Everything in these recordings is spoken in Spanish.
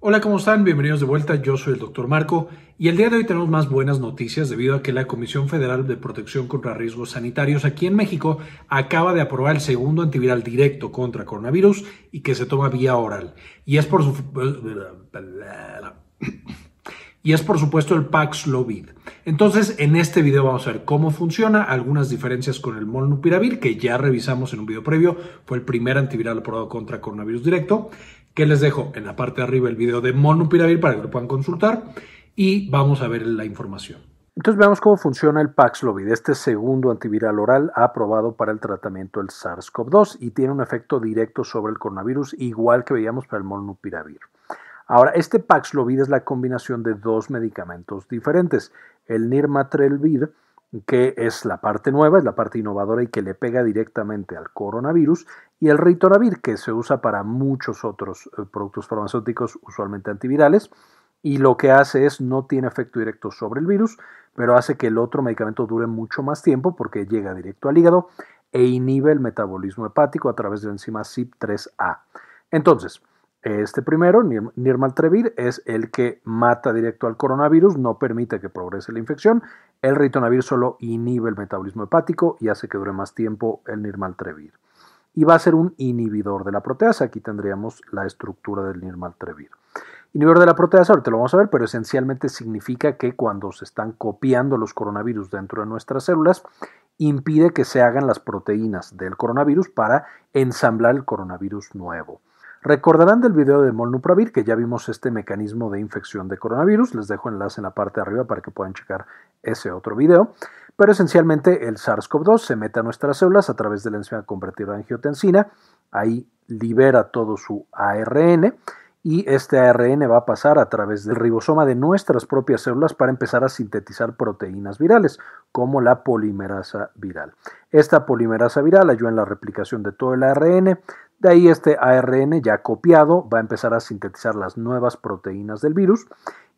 Hola, ¿cómo están? Bienvenidos de vuelta. Yo soy el doctor Marco y el día de hoy tenemos más buenas noticias debido a que la Comisión Federal de Protección contra Riesgos Sanitarios aquí en México acaba de aprobar el segundo antiviral directo contra coronavirus y que se toma vía oral. Y es por su... y es por supuesto el Paxlovid. Entonces, en este video vamos a ver cómo funciona, algunas diferencias con el molnupiravir que ya revisamos en un video previo, fue el primer antiviral aprobado contra coronavirus directo que les dejo en la parte de arriba el video de Monupiravir para que lo puedan consultar y vamos a ver la información. Entonces veamos cómo funciona el Paxlovid, este segundo antiviral oral aprobado para el tratamiento del SARS-CoV-2 y tiene un efecto directo sobre el coronavirus igual que veíamos para el Molnupiravir. Ahora, este Paxlovid es la combinación de dos medicamentos diferentes, el Nirmatrelvir que es la parte nueva, es la parte innovadora y que le pega directamente al coronavirus, y el Ritonavir, que se usa para muchos otros eh, productos farmacéuticos, usualmente antivirales, y lo que hace es no tiene efecto directo sobre el virus, pero hace que el otro medicamento dure mucho más tiempo porque llega directo al hígado e inhibe el metabolismo hepático a través de la enzima CYP3A. Entonces, este primero, Nirmaltrevir, es el que mata directo al coronavirus, no permite que progrese la infección. El ritonavir solo inhibe el metabolismo hepático y hace que dure más tiempo el Nirmaltrevir. Y va a ser un inhibidor de la proteasa. Aquí tendríamos la estructura del Nirmaltrevir. Inhibidor de la proteasa, ahorita lo vamos a ver, pero esencialmente significa que cuando se están copiando los coronavirus dentro de nuestras células, impide que se hagan las proteínas del coronavirus para ensamblar el coronavirus nuevo. Recordarán del video de Molnupravir que ya vimos este mecanismo de infección de coronavirus. Les dejo enlace en la parte de arriba para que puedan checar ese otro video. Pero esencialmente el SARS-CoV-2 se mete a nuestras células a través de la enzima convertida en angiotensina. Ahí libera todo su ARN y este ARN va a pasar a través del ribosoma de nuestras propias células para empezar a sintetizar proteínas virales, como la polimerasa viral. Esta polimerasa viral ayuda en la replicación de todo el ARN, de ahí este ARN ya copiado va a empezar a sintetizar las nuevas proteínas del virus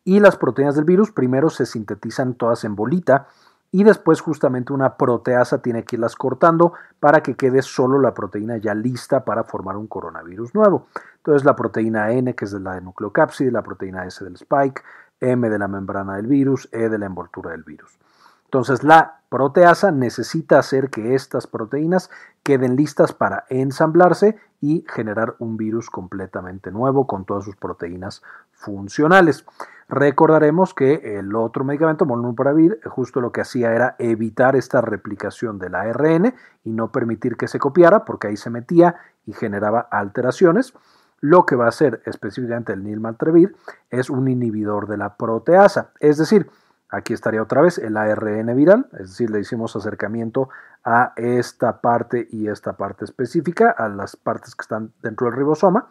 y las proteínas del virus primero se sintetizan todas en bolita y después justamente una proteasa tiene que irlas cortando para que quede solo la proteína ya lista para formar un coronavirus nuevo. Entonces la proteína N, que es de la de nucleocápside, la proteína S del spike, M de la membrana del virus, E de la envoltura del virus. Entonces la proteasa necesita hacer que estas proteínas queden listas para ensamblarse y generar un virus completamente nuevo con todas sus proteínas funcionales. Recordaremos que el otro medicamento, Molnupiravir, justo lo que hacía era evitar esta replicación del ARN y no permitir que se copiara porque ahí se metía y generaba alteraciones. Lo que va a hacer específicamente el Nilmaltrevir es un inhibidor de la proteasa, es decir, Aquí estaría otra vez el ARN viral, es decir, le hicimos acercamiento a esta parte y esta parte específica, a las partes que están dentro del ribosoma.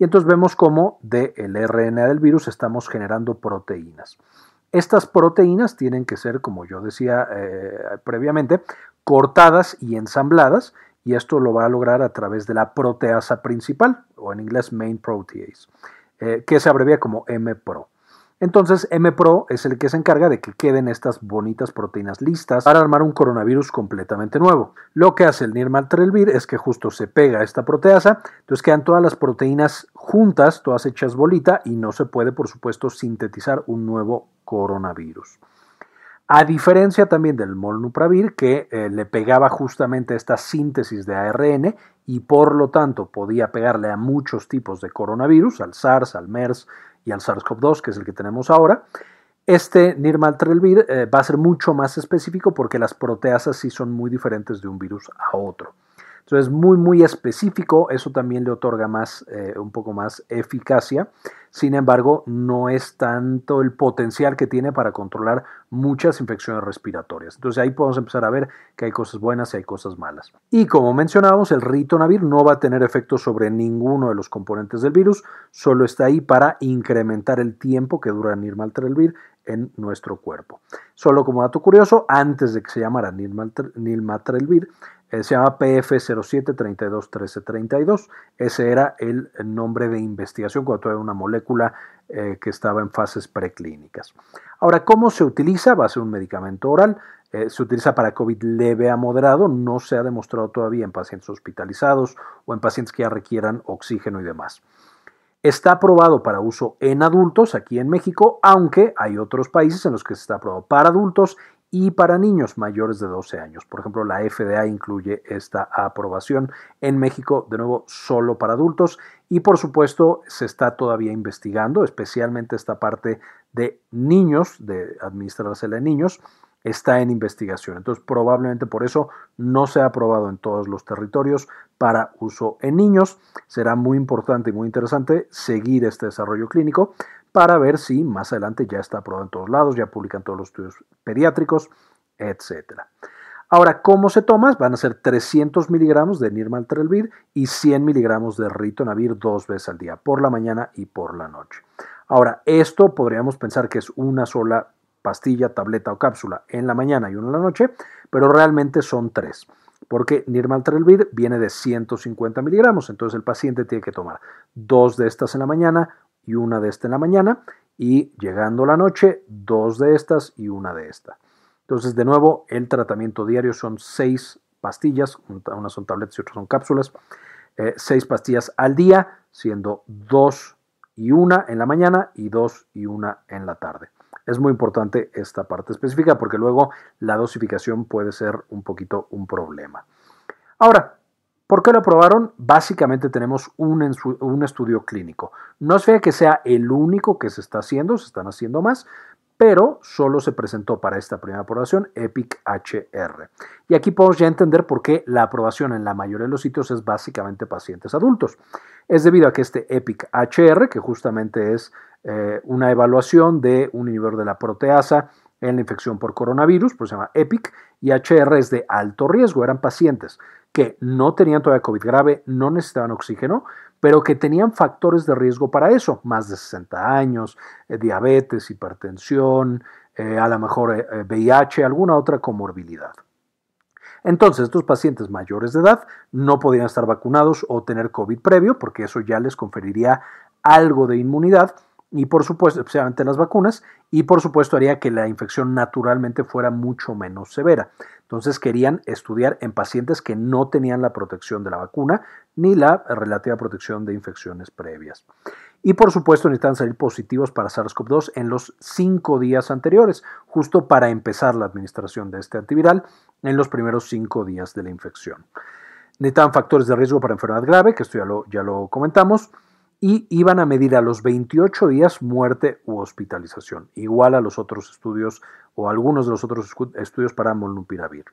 Y entonces vemos cómo del RNA del virus estamos generando proteínas. Estas proteínas tienen que ser, como yo decía eh, previamente, cortadas y ensambladas, y esto lo va a lograr a través de la proteasa principal, o en inglés main protease, eh, que se abrevia como MPRO. Entonces, MPRO es el que se encarga de que queden estas bonitas proteínas listas para armar un coronavirus completamente nuevo. Lo que hace el Nirmatrelvir es que justo se pega esta proteasa, entonces quedan todas las proteínas juntas, todas hechas bolita, y no se puede, por supuesto, sintetizar un nuevo coronavirus. A diferencia también del molnupravir, que eh, le pegaba justamente esta síntesis de ARN y por lo tanto podía pegarle a muchos tipos de coronavirus, al SARS, al MERS, y al SARS-CoV-2, que es el que tenemos ahora. Este Nirmatrelvir eh, va a ser mucho más específico porque las proteasas sí son muy diferentes de un virus a otro. Entonces, es muy, muy específico, eso también le otorga más, eh, un poco más eficacia. Sin embargo, no es tanto el potencial que tiene para controlar muchas infecciones respiratorias. Entonces ahí podemos empezar a ver que hay cosas buenas y hay cosas malas. Y como mencionábamos, el ritonavir no va a tener efecto sobre ninguno de los componentes del virus, solo está ahí para incrementar el tiempo que dura nirmatrelvir en nuestro cuerpo. Solo como dato curioso, antes de que se llamara nilmatrelvir, eh, se llama PF07321332. Ese era el nombre de investigación cuando era una molécula eh, que estaba en fases preclínicas. Ahora, ¿cómo se utiliza? Va a ser un medicamento oral. Eh, se utiliza para COVID leve a moderado. No se ha demostrado todavía en pacientes hospitalizados o en pacientes que ya requieran oxígeno y demás. Está aprobado para uso en adultos aquí en México, aunque hay otros países en los que está aprobado para adultos y para niños mayores de 12 años. Por ejemplo, la FDA incluye esta aprobación en México, de nuevo, solo para adultos. Y por supuesto, se está todavía investigando, especialmente esta parte de niños, de administrársela a niños, está en investigación. Entonces, probablemente por eso no se ha aprobado en todos los territorios para uso en niños. Será muy importante y muy interesante seguir este desarrollo clínico para ver si más adelante ya está aprobado en todos lados, ya publican todos los estudios pediátricos, etc. Ahora, ¿cómo se toma? Van a ser 300 miligramos de Nirmatrelvir y 100 miligramos de Ritonavir dos veces al día, por la mañana y por la noche. Ahora, esto podríamos pensar que es una sola pastilla, tableta o cápsula en la mañana y una en la noche, pero realmente son tres, porque Nirmatrelvir viene de 150 miligramos, entonces el paciente tiene que tomar dos de estas en la mañana y una de estas en la mañana, y llegando la noche, dos de estas y una de estas. Entonces, de nuevo, el tratamiento diario son seis pastillas, unas son tabletas y otras son cápsulas, eh, seis pastillas al día, siendo dos y una en la mañana y dos y una en la tarde. Es muy importante esta parte específica porque luego la dosificación puede ser un poquito un problema. Ahora, ¿por qué lo aprobaron? Básicamente tenemos un, un estudio clínico. No es que sea el único que se está haciendo, se están haciendo más, pero solo se presentó para esta primera aprobación EPIC HR. Y aquí podemos ya entender por qué la aprobación en la mayoría de los sitios es básicamente pacientes adultos. Es debido a que este EPIC HR, que justamente es eh, una evaluación de un inhibidor de la proteasa en la infección por coronavirus, pues se llama EPIC, y HR es de alto riesgo, eran pacientes que no tenían todavía COVID grave, no necesitaban oxígeno, pero que tenían factores de riesgo para eso, más de 60 años, eh, diabetes, hipertensión, eh, a lo mejor VIH, alguna otra comorbilidad. Entonces, estos pacientes mayores de edad no podían estar vacunados o tener COVID previo, porque eso ya les conferiría algo de inmunidad, y por supuesto, especialmente las vacunas, y por supuesto haría que la infección naturalmente fuera mucho menos severa. Entonces querían estudiar en pacientes que no tenían la protección de la vacuna ni la relativa protección de infecciones previas. Y por supuesto necesitan salir positivos para SARS-CoV-2 en los cinco días anteriores, justo para empezar la administración de este antiviral en los primeros cinco días de la infección. Necesitan factores de riesgo para enfermedad grave, que esto ya lo, ya lo comentamos, y iban a medir a los 28 días muerte u hospitalización, igual a los otros estudios o algunos de los otros estudios para molnupiravir.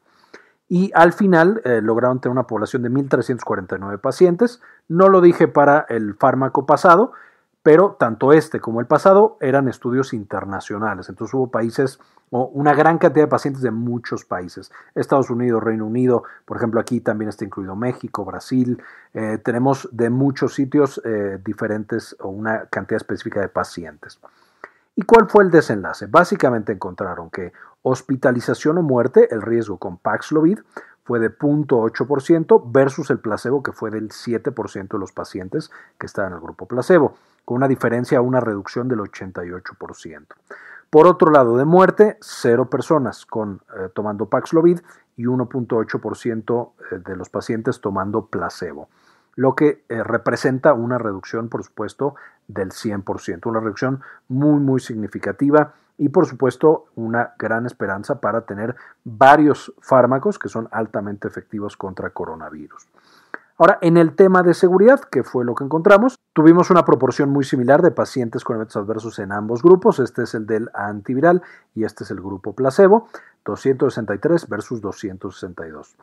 Y al final eh, lograron tener una población de 1.349 pacientes. No lo dije para el fármaco pasado, pero tanto este como el pasado eran estudios internacionales. Entonces hubo países una gran cantidad de pacientes de muchos países. Estados Unidos, Reino Unido, por ejemplo, aquí también está incluido México, Brasil. Eh, tenemos de muchos sitios eh, diferentes o una cantidad específica de pacientes. ¿Y cuál fue el desenlace? Básicamente encontraron que hospitalización o muerte, el riesgo con Paxlovid, fue de 0.8% versus el placebo que fue del 7% de los pacientes que estaban en el grupo placebo con una diferencia, una reducción del 88%. Por otro lado, de muerte, cero personas con, eh, tomando Paxlovid y 1.8% eh, de los pacientes tomando placebo, lo que eh, representa una reducción, por supuesto, del 100%, una reducción muy, muy significativa y, por supuesto, una gran esperanza para tener varios fármacos que son altamente efectivos contra coronavirus. Ahora, en el tema de seguridad, que fue lo que encontramos, tuvimos una proporción muy similar de pacientes con eventos adversos en ambos grupos. Este es el del antiviral y este es el grupo placebo, 263 versus 262.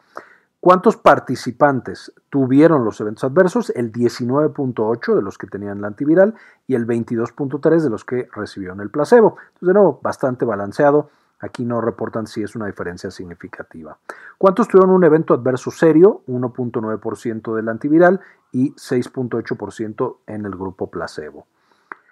¿Cuántos participantes tuvieron los eventos adversos? El 19.8 de los que tenían el antiviral y el 22.3 de los que recibieron el placebo. Entonces, de nuevo, bastante balanceado Aquí no reportan si es una diferencia significativa. ¿Cuántos tuvieron un evento adverso serio? 1.9% del antiviral y 6.8% en el grupo placebo.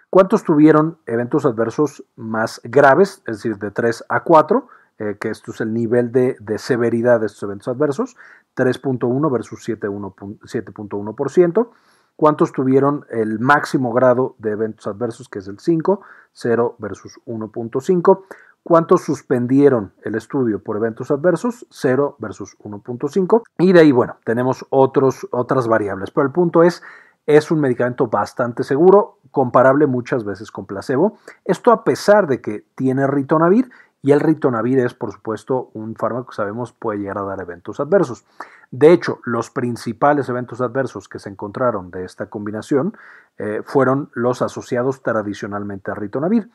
¿Cuántos tuvieron eventos adversos más graves, es decir, de 3 a 4? Eh, que esto es el nivel de, de severidad de estos eventos adversos, 3.1 versus 7.1%. ¿Cuántos tuvieron el máximo grado de eventos adversos, que es el 5? 0 versus 1.5. ¿Cuántos suspendieron el estudio por eventos adversos? 0 versus 1.5. Y de ahí, bueno, tenemos otros, otras variables. Pero el punto es, Es un medicamento bastante seguro, comparable muchas veces con placebo. Esto a pesar de que tiene ritonavir y el ritonavir es, por supuesto, un fármaco que sabemos puede llegar a dar eventos adversos. De hecho, los principales eventos adversos que se encontraron de esta combinación eh, fueron los asociados tradicionalmente a ritonavir.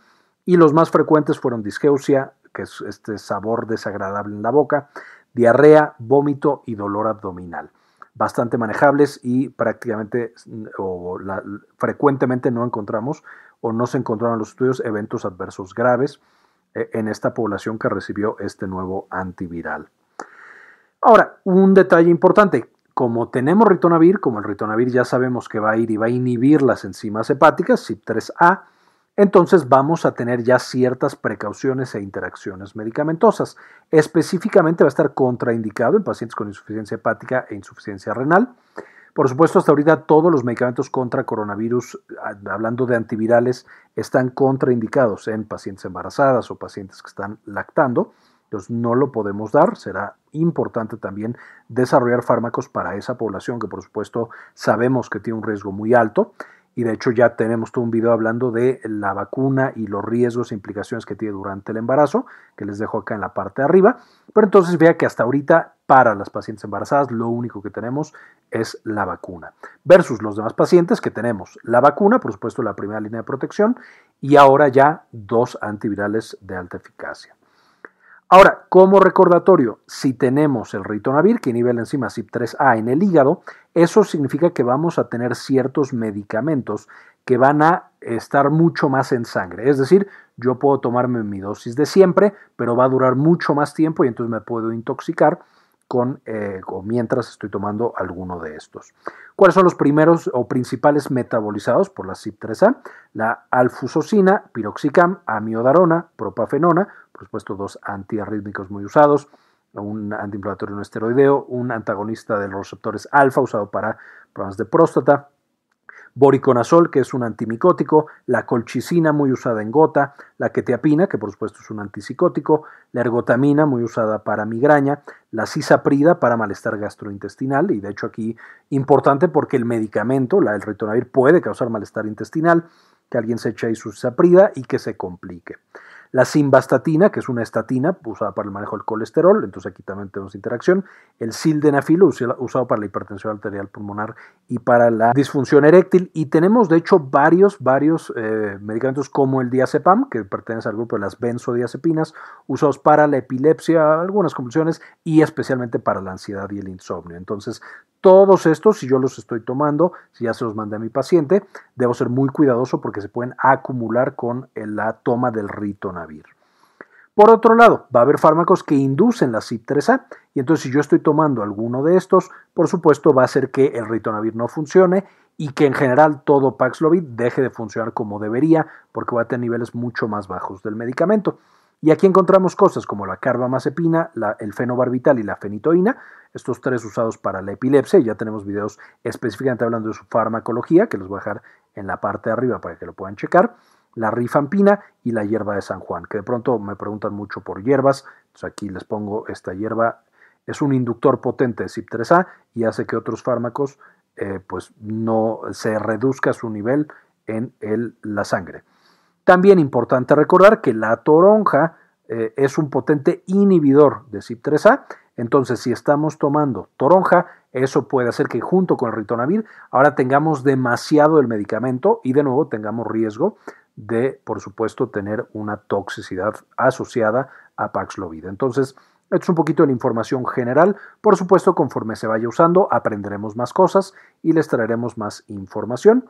Y los más frecuentes fueron disgeusia, que es este sabor desagradable en la boca, diarrea, vómito y dolor abdominal. Bastante manejables y prácticamente o frecuentemente no encontramos o no se encontraron en los estudios eventos adversos graves eh, en esta población que recibió este nuevo antiviral. Ahora, un detalle importante. Como tenemos ritonavir, como el ritonavir ya sabemos que va a ir y va a inhibir las enzimas hepáticas, CYP3A, entonces vamos a tener ya ciertas precauciones e interacciones medicamentosas. Específicamente va a estar contraindicado en pacientes con insuficiencia hepática e insuficiencia renal. Por supuesto, hasta ahorita todos los medicamentos contra coronavirus, hablando de antivirales, están contraindicados en pacientes embarazadas o pacientes que están lactando. Entonces no lo podemos dar. Será importante también desarrollar fármacos para esa población que por supuesto sabemos que tiene un riesgo muy alto y de hecho ya tenemos todo un video hablando de la vacuna y los riesgos e implicaciones que tiene durante el embarazo, que les dejo acá en la parte de arriba. Pero entonces vea que hasta ahorita para las pacientes embarazadas lo único que tenemos es la vacuna, versus los demás pacientes que tenemos la vacuna, por supuesto la primera línea de protección, y ahora ya dos antivirales de alta eficacia. Ahora, como recordatorio, si tenemos el ritonavir que inhibe la enzima CYP3A en el hígado, eso significa que vamos a tener ciertos medicamentos que van a estar mucho más en sangre. Es decir, yo puedo tomarme mi dosis de siempre, pero va a durar mucho más tiempo y entonces me puedo intoxicar con, eh, mientras estoy tomando alguno de estos. ¿Cuáles son los primeros o principales metabolizados por la CYP3A? La alfusocina, piroxicam, amiodarona, propafenona, por supuesto dos antiarrítmicos muy usados, un antiinflamatorio no esteroideo, un antagonista de los receptores alfa usado para problemas de próstata, boriconazol, que es un antimicótico, la colchicina, muy usada en gota, la quetiapina, que por supuesto es un antipsicótico, la ergotamina, muy usada para migraña, la cisaprida para malestar gastrointestinal, y de hecho aquí importante porque el medicamento, la, el ritonavir, puede causar malestar intestinal, que alguien se eche ahí su cisaprida y que se complique. La simvastatina, que es una estatina usada para el manejo del colesterol, entonces aquí también tenemos interacción. El sildenafil, usado para la hipertensión arterial pulmonar y para la disfunción eréctil. Y tenemos, de hecho, varios, varios eh, medicamentos como el diazepam, que pertenece al grupo de las benzodiazepinas, usados para la epilepsia, algunas compulsiones y especialmente para la ansiedad y el insomnio. Entonces, todos estos, si yo los estoy tomando, si ya se los mandé a mi paciente, debo ser muy cuidadoso porque se pueden acumular con la toma del ritonavir. Por otro lado, va a haber fármacos que inducen la CYP3A y entonces si yo estoy tomando alguno de estos, por supuesto va a hacer que el ritonavir no funcione y que en general todo Paxlovid deje de funcionar como debería porque va a tener niveles mucho más bajos del medicamento. Y aquí encontramos cosas como la carbamazepina, el fenobarbital y la fenitoína, estos tres usados para la epilepsia. Ya tenemos videos específicamente hablando de su farmacología, que los voy a dejar en la parte de arriba para que lo puedan checar. La rifampina y la hierba de San Juan, que de pronto me preguntan mucho por hierbas. Aquí les pongo esta hierba. Es un inductor potente de CYP3A y hace que otros fármacos eh, pues no se reduzca su nivel en la sangre. También importante recordar que la toronja eh, es un potente inhibidor de CYP3A, entonces si estamos tomando toronja, eso puede hacer que junto con el ritonavir ahora tengamos demasiado el medicamento y de nuevo tengamos riesgo de, por supuesto, tener una toxicidad asociada a Paxlovid. Entonces, esto es un poquito de la información general. Por supuesto, conforme se vaya usando, aprenderemos más cosas y les traeremos más información.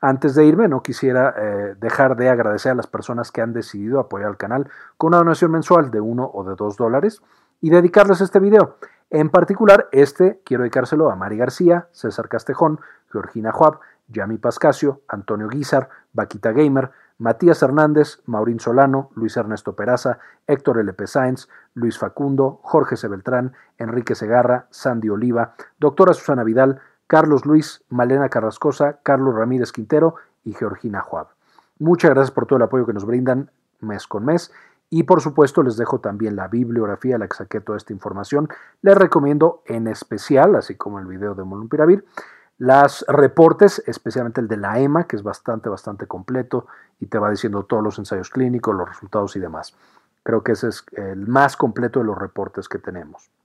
Antes de irme, no quisiera eh, dejar de agradecer a las personas que han decidido apoyar al canal con una donación mensual de uno o de dos dólares y dedicarles este video. En particular, este quiero dedicárselo a Mari García, César Castejón, Georgina Juab, Yami Pascasio, Antonio Guizar, Vaquita Gamer, Matías Hernández, Maurín Solano, Luis Ernesto Peraza, Héctor L.P. Sáenz, Luis Facundo, Jorge C. Enrique Segarra, Sandy Oliva, doctora Susana Vidal, Carlos Luis, Malena Carrascosa, Carlos Ramírez Quintero y Georgina Juab. Muchas gracias por todo el apoyo que nos brindan mes con mes. Y por supuesto les dejo también la bibliografía a la que saqué toda esta información. Les recomiendo en especial, así como el video de Molumpiravir, Las reportes, especialmente el de la EMA, que es bastante, bastante completo y te va diciendo todos los ensayos clínicos, los resultados y demás. Creo que ese es el más completo de los reportes que tenemos.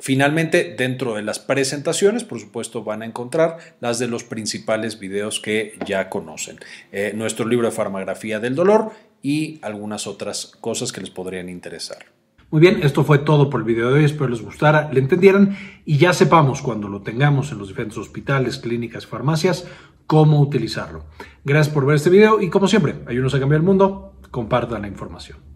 Finalmente, dentro de las presentaciones, por supuesto, van a encontrar las de los principales videos que ya conocen. Eh, nuestro libro de farmagrafía del dolor y algunas otras cosas que les podrían interesar. Muy bien, esto fue todo por el video de hoy. Espero les gustara, le entendieran y ya sepamos cuando lo tengamos en los diferentes hospitales, clínicas, farmacias, cómo utilizarlo. Gracias por ver este video y como siempre, ayúdenos a cambiar el mundo, compartan la información.